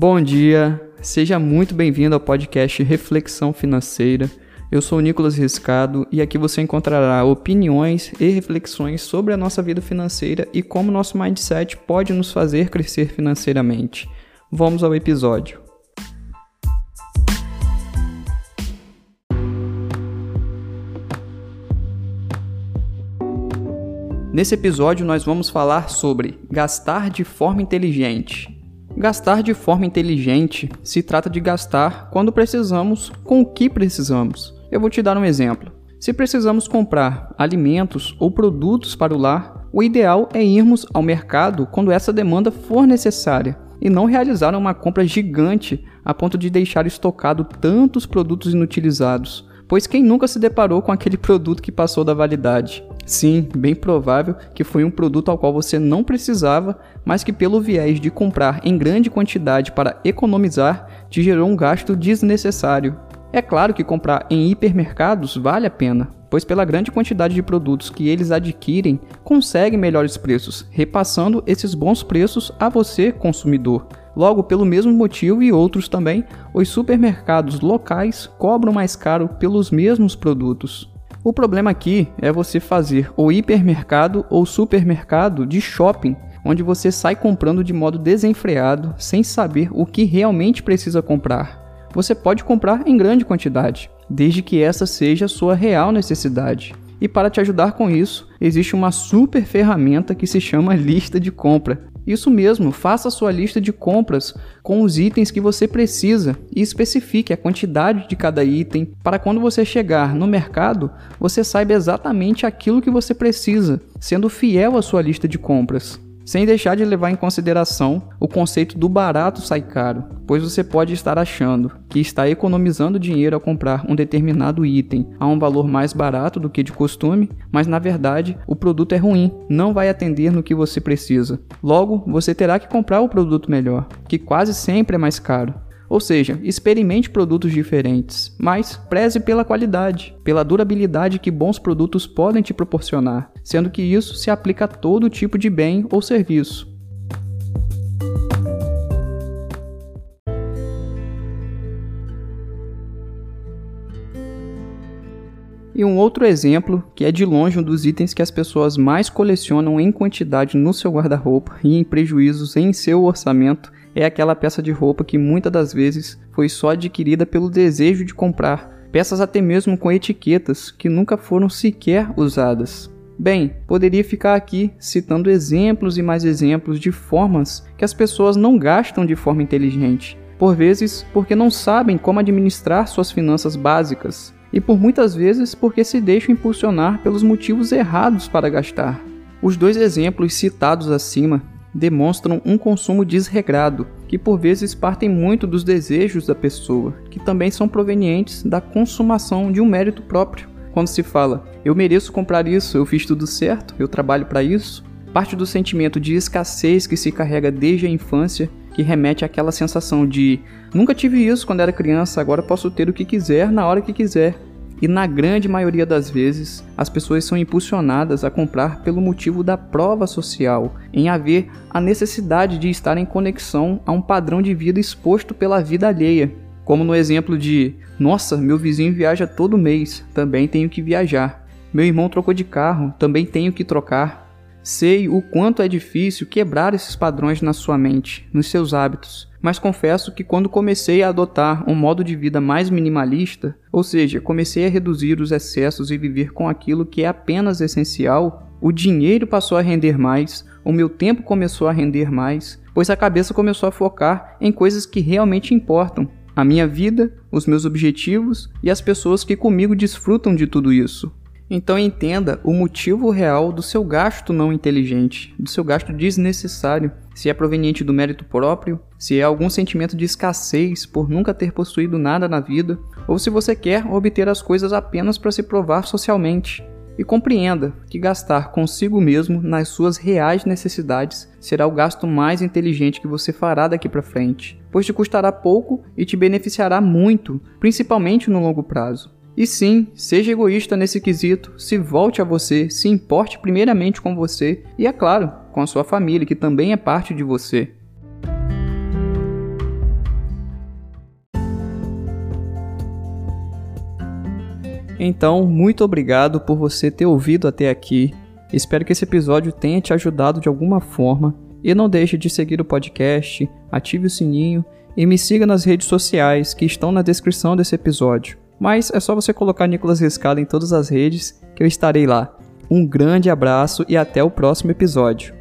Bom dia, seja muito bem-vindo ao podcast Reflexão Financeira. Eu sou o Nicolas Riscado e aqui você encontrará opiniões e reflexões sobre a nossa vida financeira e como nosso mindset pode nos fazer crescer financeiramente. Vamos ao episódio. Nesse episódio, nós vamos falar sobre gastar de forma inteligente. Gastar de forma inteligente se trata de gastar quando precisamos com o que precisamos. Eu vou te dar um exemplo. Se precisamos comprar alimentos ou produtos para o lar, o ideal é irmos ao mercado quando essa demanda for necessária e não realizar uma compra gigante a ponto de deixar estocado tantos produtos inutilizados, pois quem nunca se deparou com aquele produto que passou da validade? Sim, bem provável que foi um produto ao qual você não precisava, mas que, pelo viés de comprar em grande quantidade para economizar, te gerou um gasto desnecessário. É claro que comprar em hipermercados vale a pena, pois, pela grande quantidade de produtos que eles adquirem, conseguem melhores preços, repassando esses bons preços a você, consumidor. Logo, pelo mesmo motivo e outros também, os supermercados locais cobram mais caro pelos mesmos produtos. O problema aqui é você fazer o hipermercado ou supermercado de shopping, onde você sai comprando de modo desenfreado, sem saber o que realmente precisa comprar. Você pode comprar em grande quantidade, desde que essa seja sua real necessidade. E para te ajudar com isso, existe uma super ferramenta que se chama lista de compra, isso mesmo, faça sua lista de compras com os itens que você precisa e especifique a quantidade de cada item para quando você chegar no mercado, você saiba exatamente aquilo que você precisa, sendo fiel à sua lista de compras sem deixar de levar em consideração o conceito do barato sai caro, pois você pode estar achando que está economizando dinheiro ao comprar um determinado item a um valor mais barato do que de costume, mas na verdade o produto é ruim, não vai atender no que você precisa. Logo, você terá que comprar o produto melhor, que quase sempre é mais caro. Ou seja, experimente produtos diferentes, mas preze pela qualidade, pela durabilidade que bons produtos podem te proporcionar, sendo que isso se aplica a todo tipo de bem ou serviço. E um outro exemplo, que é de longe um dos itens que as pessoas mais colecionam em quantidade no seu guarda-roupa e em prejuízos em seu orçamento, é aquela peça de roupa que muitas das vezes foi só adquirida pelo desejo de comprar, peças até mesmo com etiquetas que nunca foram sequer usadas. Bem, poderia ficar aqui citando exemplos e mais exemplos de formas que as pessoas não gastam de forma inteligente, por vezes porque não sabem como administrar suas finanças básicas, e por muitas vezes porque se deixam impulsionar pelos motivos errados para gastar. Os dois exemplos citados acima demonstram um consumo desregrado, que por vezes partem muito dos desejos da pessoa, que também são provenientes da consumação de um mérito próprio. Quando se fala, eu mereço comprar isso, eu fiz tudo certo, eu trabalho para isso, parte do sentimento de escassez que se carrega desde a infância, que remete àquela sensação de nunca tive isso quando era criança, agora posso ter o que quiser na hora que quiser. E na grande maioria das vezes, as pessoas são impulsionadas a comprar pelo motivo da prova social, em haver a necessidade de estar em conexão a um padrão de vida exposto pela vida alheia. Como no exemplo de: Nossa, meu vizinho viaja todo mês, também tenho que viajar. Meu irmão trocou de carro, também tenho que trocar. Sei o quanto é difícil quebrar esses padrões na sua mente, nos seus hábitos mas confesso que quando comecei a adotar um modo de vida mais minimalista, ou seja, comecei a reduzir os excessos e viver com aquilo que é apenas essencial, o dinheiro passou a render mais, o meu tempo começou a render mais, pois a cabeça começou a focar em coisas que realmente importam. A minha vida, os meus objetivos e as pessoas que comigo desfrutam de tudo isso. Então entenda o motivo real do seu gasto não inteligente, do seu gasto desnecessário, se é proveniente do mérito próprio, se é algum sentimento de escassez por nunca ter possuído nada na vida, ou se você quer obter as coisas apenas para se provar socialmente. E compreenda que gastar consigo mesmo nas suas reais necessidades será o gasto mais inteligente que você fará daqui para frente, pois te custará pouco e te beneficiará muito, principalmente no longo prazo. E sim, seja egoísta nesse quesito, se volte a você, se importe primeiramente com você e, é claro, com a sua família, que também é parte de você. Então, muito obrigado por você ter ouvido até aqui. Espero que esse episódio tenha te ajudado de alguma forma. E não deixe de seguir o podcast, ative o sininho e me siga nas redes sociais que estão na descrição desse episódio. Mas é só você colocar Nicolas Rescala em todas as redes que eu estarei lá. Um grande abraço e até o próximo episódio.